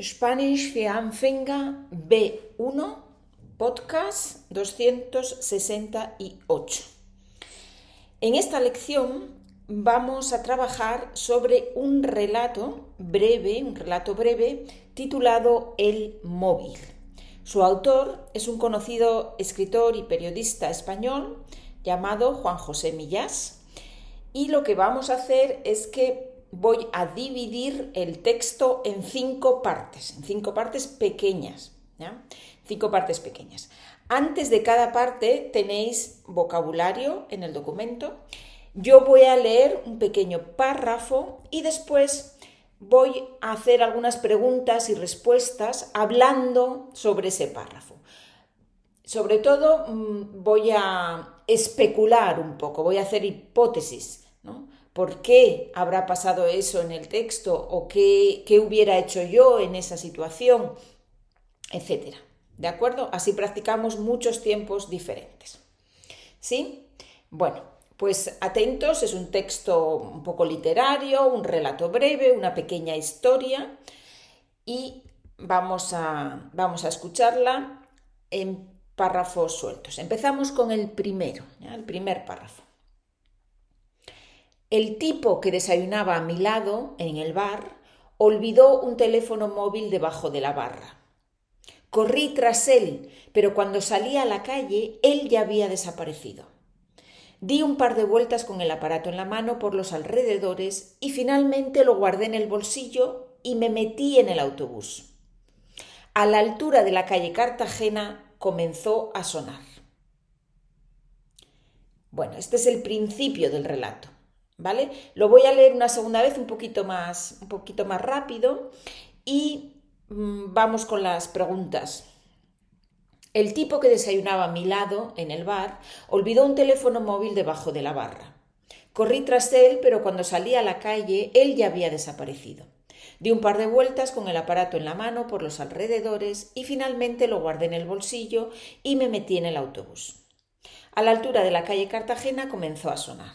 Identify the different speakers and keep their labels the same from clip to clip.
Speaker 1: Spanish für Anfänger B1, podcast 268. En esta lección vamos a trabajar sobre un relato breve, un relato breve titulado El móvil. Su autor es un conocido escritor y periodista español llamado Juan José Millás y lo que vamos a hacer es que voy a dividir el texto en cinco partes, en cinco partes pequeñas. Cinco partes pequeñas. Antes de cada parte tenéis vocabulario en el documento. Yo voy a leer un pequeño párrafo y después voy a hacer algunas preguntas y respuestas hablando sobre ese párrafo. Sobre todo mm, voy a especular un poco, voy a hacer hipótesis. ¿Por qué habrá pasado eso en el texto? ¿O qué, qué hubiera hecho yo en esa situación? Etcétera. ¿De acuerdo? Así practicamos muchos tiempos diferentes. ¿Sí? Bueno, pues atentos, es un texto un poco literario, un relato breve, una pequeña historia y vamos a, vamos a escucharla en párrafos sueltos. Empezamos con el primero, el primer párrafo. El tipo que desayunaba a mi lado, en el bar, olvidó un teléfono móvil debajo de la barra. Corrí tras él, pero cuando salí a la calle, él ya había desaparecido. Di un par de vueltas con el aparato en la mano por los alrededores y finalmente lo guardé en el bolsillo y me metí en el autobús. A la altura de la calle Cartagena comenzó a sonar. Bueno, este es el principio del relato. Lo voy a leer una segunda vez un poquito más, un poquito más rápido y mm, vamos con las preguntas. El tipo que desayunaba a mi lado, en el bar, olvidó un teléfono móvil debajo de la barra. Corrí tras él, pero cuando salí a la calle, él ya había desaparecido. Di un par de vueltas con el aparato en la mano por los alrededores y finalmente lo guardé en el bolsillo y me metí en el autobús. A la altura de la calle Cartagena comenzó a sonar.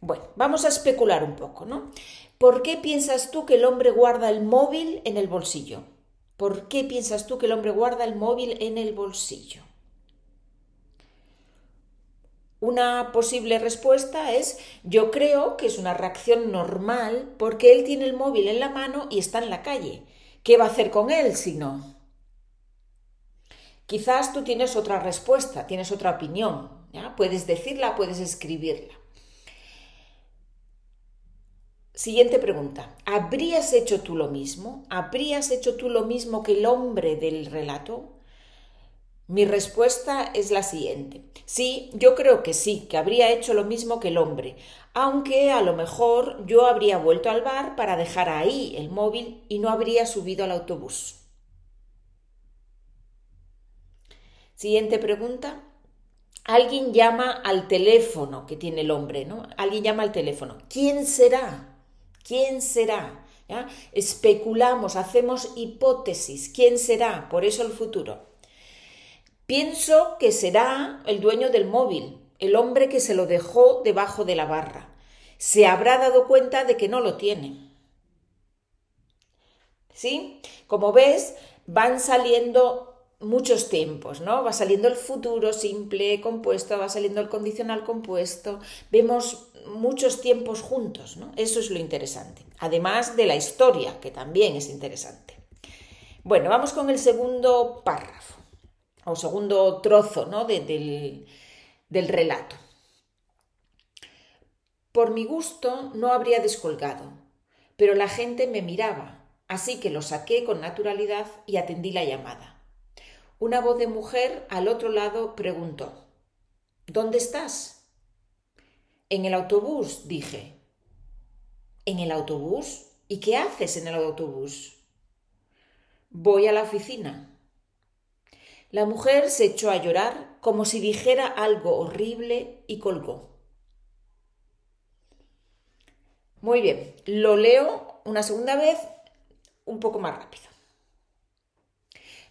Speaker 1: Bueno, vamos a especular un poco, ¿no? ¿Por qué piensas tú que el hombre guarda el móvil en el bolsillo? ¿Por qué piensas tú que el hombre guarda el móvil en el bolsillo? Una posible respuesta es yo creo que es una reacción normal porque él tiene el móvil en la mano y está en la calle. ¿Qué va a hacer con él si no? Quizás tú tienes otra respuesta, tienes otra opinión. ¿ya? Puedes decirla, puedes escribirla. Siguiente pregunta. ¿Habrías hecho tú lo mismo? ¿Habrías hecho tú lo mismo que el hombre del relato? Mi respuesta es la siguiente. Sí, yo creo que sí, que habría hecho lo mismo que el hombre, aunque a lo mejor yo habría vuelto al bar para dejar ahí el móvil y no habría subido al autobús. Siguiente pregunta. Alguien llama al teléfono que tiene el hombre, ¿no? Alguien llama al teléfono. ¿Quién será? ¿Quién será? Especulamos, hacemos hipótesis. ¿Quién será? Por eso el futuro. Pienso que será el dueño del móvil, el hombre que se lo dejó debajo de la barra. Se habrá dado cuenta de que no lo tiene. ¿Sí? Como ves, van saliendo muchos tiempos, ¿no? Va saliendo el futuro simple compuesto, va saliendo el condicional compuesto, vemos muchos tiempos juntos, ¿no? Eso es lo interesante, además de la historia, que también es interesante. Bueno, vamos con el segundo párrafo, o segundo trozo, ¿no? del, del relato. Por mi gusto no habría descolgado, pero la gente me miraba, así que lo saqué con naturalidad y atendí la llamada. Una voz de mujer al otro lado preguntó ¿Dónde estás? En el autobús, dije. ¿En el autobús? ¿Y qué haces en el autobús? Voy a la oficina. La mujer se echó a llorar como si dijera algo horrible y colgó. Muy bien, lo leo una segunda vez un poco más rápido.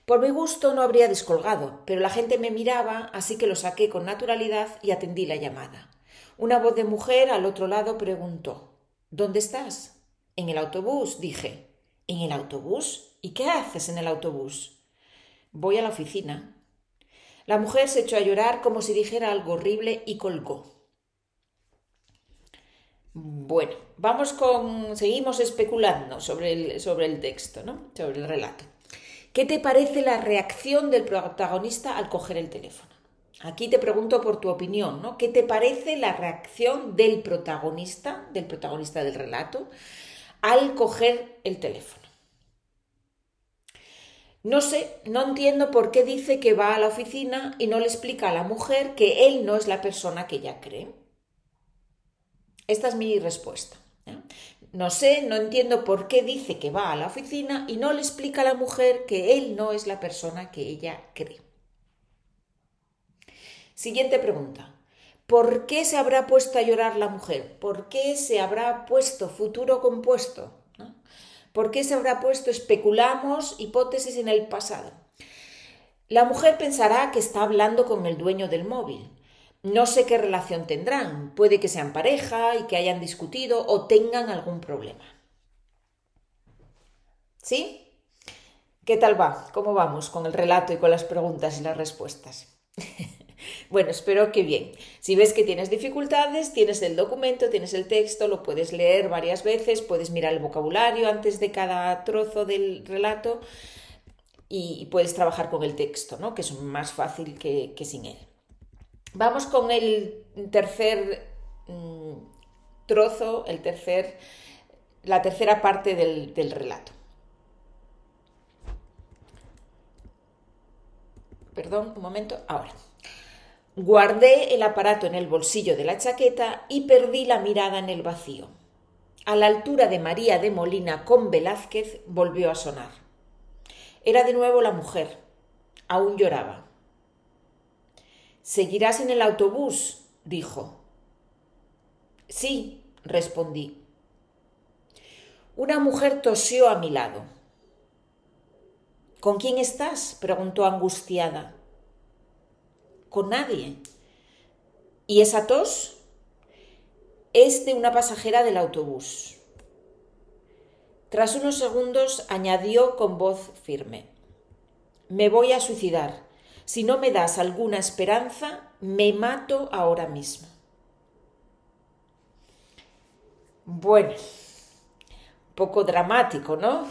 Speaker 1: Por mi gusto no habría descolgado, pero la gente me miraba, así que lo saqué con naturalidad y atendí la llamada. Una voz de mujer al otro lado preguntó ¿Dónde estás? En el autobús, dije. ¿En el autobús? ¿Y qué haces en el autobús? Voy a la oficina. La mujer se echó a llorar como si dijera algo horrible y colgó. Bueno, vamos con. seguimos especulando sobre el, sobre el texto, ¿no? Sobre el relato. ¿Qué te parece la reacción del protagonista al coger el teléfono? Aquí te pregunto por tu opinión, ¿no? ¿Qué te parece la reacción del protagonista, del protagonista del relato, al coger el teléfono? No sé, no entiendo por qué dice que va a la oficina y no le explica a la mujer que él no es la persona que ella cree. Esta es mi respuesta. No sé, no entiendo por qué dice que va a la oficina y no le explica a la mujer que él no es la persona que ella cree. Siguiente pregunta. ¿Por qué se habrá puesto a llorar la mujer? ¿Por qué se habrá puesto futuro compuesto? ¿Por qué se habrá puesto especulamos hipótesis en el pasado? La mujer pensará que está hablando con el dueño del móvil. No sé qué relación tendrán. Puede que sean pareja y que hayan discutido o tengan algún problema. ¿Sí? ¿Qué tal va? ¿Cómo vamos con el relato y con las preguntas y las respuestas? Bueno, espero que bien. Si ves que tienes dificultades, tienes el documento, tienes el texto, lo puedes leer varias veces, puedes mirar el vocabulario antes de cada trozo del relato y puedes trabajar con el texto, ¿no? que es más fácil que, sin él. Vamos con el tercer mm, trozo, el tercer, la tercera parte del, del relato. Perdón, un momento, ahora. Guardé el aparato en el bolsillo de la chaqueta y perdí la mirada en el vacío. A la altura de María de Molina con Velázquez volvió a sonar. Era de nuevo la mujer. Aún lloraba. ¿Seguirás en el autobús? dijo. Sí, respondí. Una mujer tosió a mi lado. ¿Con quién estás? preguntó angustiada con nadie. ¿Y esa tos? Es de una pasajera del autobús. Tras unos segundos añadió con voz firme Me voy a suicidar. Si no me das alguna esperanza, me mato ahora mismo. Bueno, poco dramático, ¿no?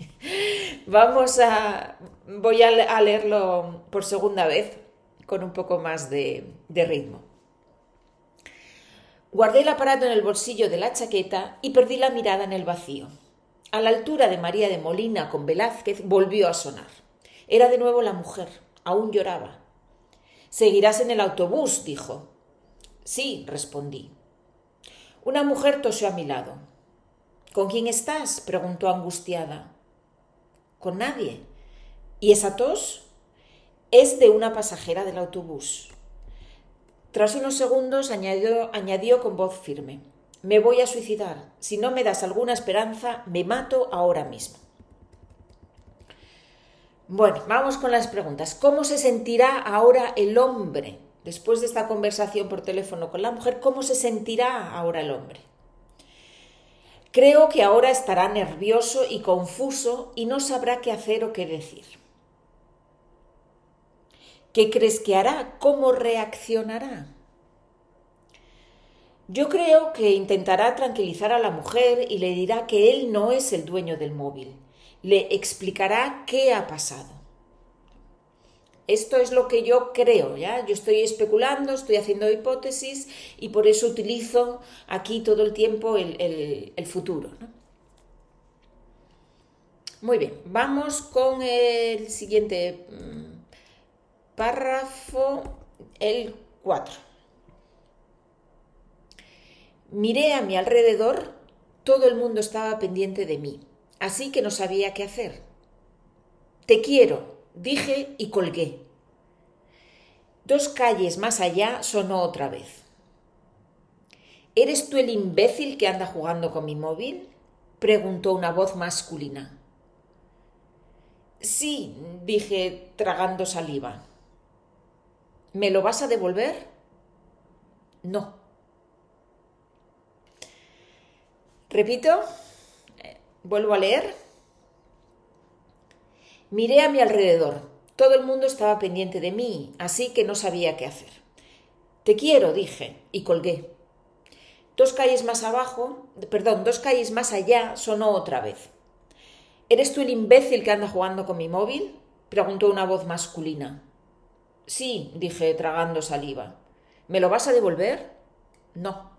Speaker 1: Vamos a... voy a leerlo por segunda vez con un poco más de, ritmo. Guardé el aparato en el bolsillo de la chaqueta y perdí la mirada en el vacío. A la altura de María de Molina con Velázquez volvió a sonar. Era de nuevo la mujer. Aún lloraba. Seguirás en el autobús, dijo. Sí, respondí. Una mujer tosió a mi lado. ¿Con quién estás? preguntó angustiada. Con nadie. ¿Y esa tos? es de una pasajera del autobús. Tras unos segundos añadió, añadió con voz firme, me voy a suicidar. Si no me das alguna esperanza, me mato ahora mismo. Bueno, vamos con las preguntas. ¿Cómo se sentirá ahora el hombre después de esta conversación por teléfono con la mujer? ¿Cómo se sentirá ahora el hombre? Creo que ahora estará nervioso y confuso y no sabrá qué hacer o qué decir. ¿Qué crees que hará? ¿Cómo reaccionará? Yo creo que intentará tranquilizar a la mujer y le dirá que él no es el dueño del móvil. Le explicará qué ha pasado. Esto es lo que yo creo, ¿ya? Yo estoy especulando, estoy haciendo hipótesis y por eso utilizo aquí todo el tiempo el, futuro. Muy bien, vamos con el siguiente mm, Párrafo el 4. Miré a mi alrededor, todo el mundo estaba pendiente de mí, así que no sabía qué hacer. Te quiero, dije y colgué. Dos calles más allá sonó otra vez. ¿Eres tú el imbécil que anda jugando con mi móvil? preguntó una voz masculina. Sí, dije tragando saliva. ¿Me lo vas a devolver? No. Repito, vuelvo a leer. Miré a mi alrededor. Todo el mundo estaba pendiente de mí, así que no sabía qué hacer. Te quiero, dije, y colgué. Dos calles más abajo, perdón, dos calles más allá, sonó otra vez. ¿Eres tú el imbécil que anda jugando con mi móvil? preguntó una voz masculina. Sí, dije, tragando saliva. ¿Me lo vas a devolver? No.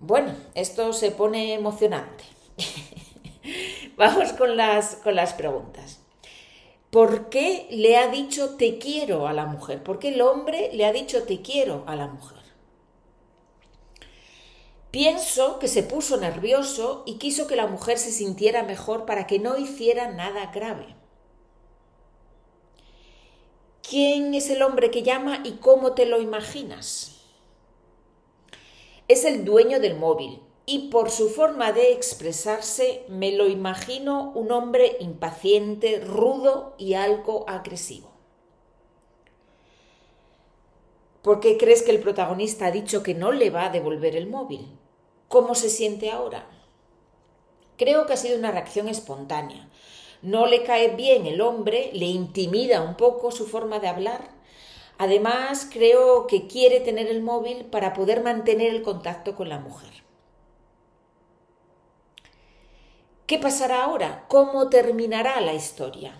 Speaker 1: Bueno, esto se pone emocionante. Vamos con las, con las preguntas. ¿Por qué le ha dicho te quiero a la mujer? ¿Por qué el hombre le ha dicho te quiero a la mujer? Pienso que se puso nervioso y quiso que la mujer se sintiera mejor para que no hiciera nada grave. ¿Quién es el hombre que llama y cómo te lo imaginas? Es el dueño del móvil y por su forma de expresarse me lo imagino un hombre impaciente, rudo y algo agresivo. ¿Por qué crees que el protagonista ha dicho que no le va a devolver el móvil? ¿Cómo se siente ahora? Creo que ha sido una reacción espontánea. No le cae bien el hombre, le intimida un poco su forma de hablar. Además, creo que quiere tener el móvil para poder mantener el contacto con la mujer. ¿Qué pasará ahora? ¿Cómo terminará la historia?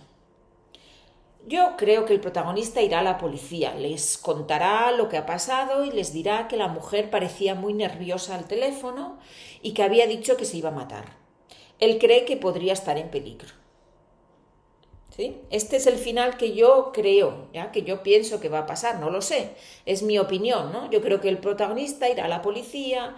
Speaker 1: Yo creo que el protagonista irá a la policía, les contará lo que ha pasado y les dirá que la mujer parecía muy nerviosa al teléfono y que había dicho que se iba a matar. Él cree que podría estar en peligro. Este es el final que yo creo, ¿ya? que yo pienso que va a pasar, no lo sé, es mi opinión, ¿no? Yo creo que el protagonista irá a la policía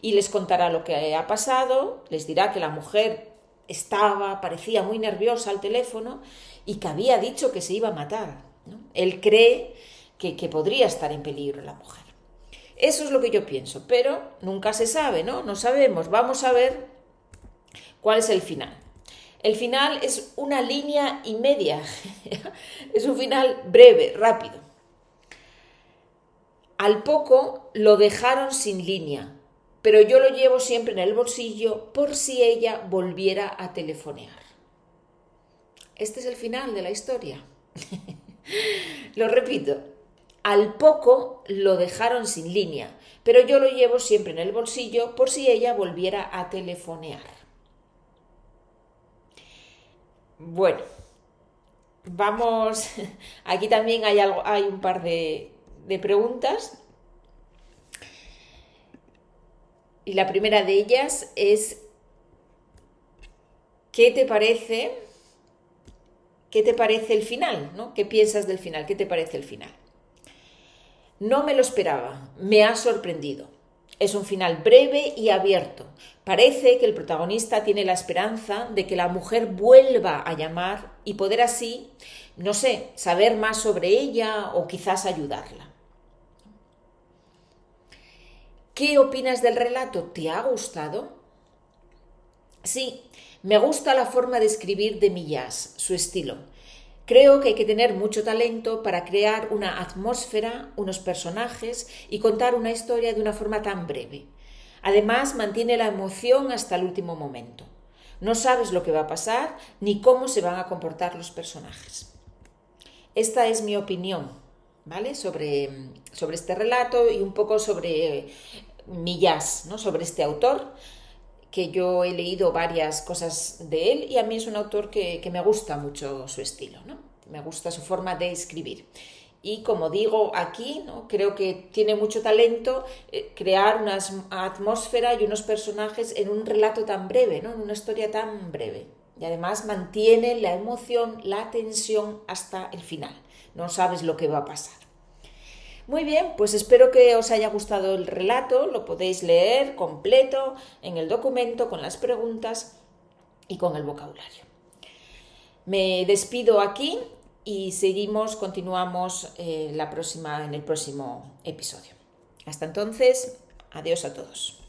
Speaker 1: y les contará lo que ha pasado, les dirá que la mujer estaba, parecía muy nerviosa al teléfono y que había dicho que se iba a matar. Él cree que, que podría estar en peligro la mujer. Eso es lo que yo pienso, pero nunca se sabe, ¿no? No sabemos. Vamos a ver cuál es el final. El final es una línea y media. es un final breve, rápido. Al poco lo dejaron sin línea, pero yo lo llevo siempre en el bolsillo por si ella volviera a telefonear. Este es el final de la historia. lo repito, al poco lo dejaron sin línea, pero yo lo llevo siempre en el bolsillo por si ella volviera a telefonear. Bueno, vamos, aquí también hay, algo, hay un par de, de preguntas Y la primera de ellas es, ¿qué te parece? ¿Qué te parece el final? ¿no? ¿Qué piensas del final? ¿Qué te parece el final? No me lo esperaba, me ha sorprendido. Es un final breve y abierto. Parece que el protagonista tiene la esperanza de que la mujer vuelva a llamar y poder así, no sé, saber más sobre ella o quizás ayudarla. ¿Qué opinas del relato? ¿Te ha gustado? Sí, me gusta la forma de escribir de Millás, su estilo. Creo que hay que tener mucho talento para crear una atmósfera, unos personajes y contar una historia de una forma tan breve. Además, mantiene la emoción hasta el último momento. No sabes lo que va a pasar ni cómo se van a comportar los personajes. Esta es mi opinión. ¿vale? Sobre, sobre este relato y un poco sobre Millás, ¿no? Sobre este autor, que yo he leído varias cosas de él y a mí es un autor que, que me gusta mucho su estilo, ¿no? Me gusta su forma de escribir. Y como digo aquí, ¿no? creo que tiene mucho talento eh, crear una atmósfera y unos personajes en un relato tan breve, ¿no? en una historia tan breve. Y además mantiene la emoción, la tensión hasta el final no sabes lo que va a pasar. Muy bien, pues espero que os haya gustado el relato, lo podéis leer completo en el documento con las preguntas y con el vocabulario. Me despido aquí y seguimos, continuamos eh, la próxima, en el próximo episodio. Hasta entonces, adiós a todos.